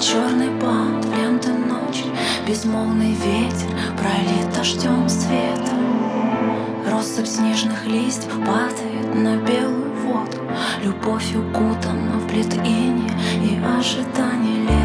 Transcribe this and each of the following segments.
черный бант ленты ночи Безмолвный ветер пролит дождем света Россыпь снежных листьев падает на белую воду. Любовь укутана в плит и ожидание лета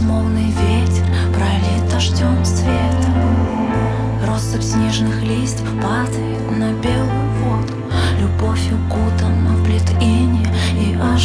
Безмолвный ветер пролит дождем света Россыпь снежных листьев падает на белую воду. Любовь укутана в плит и ожидание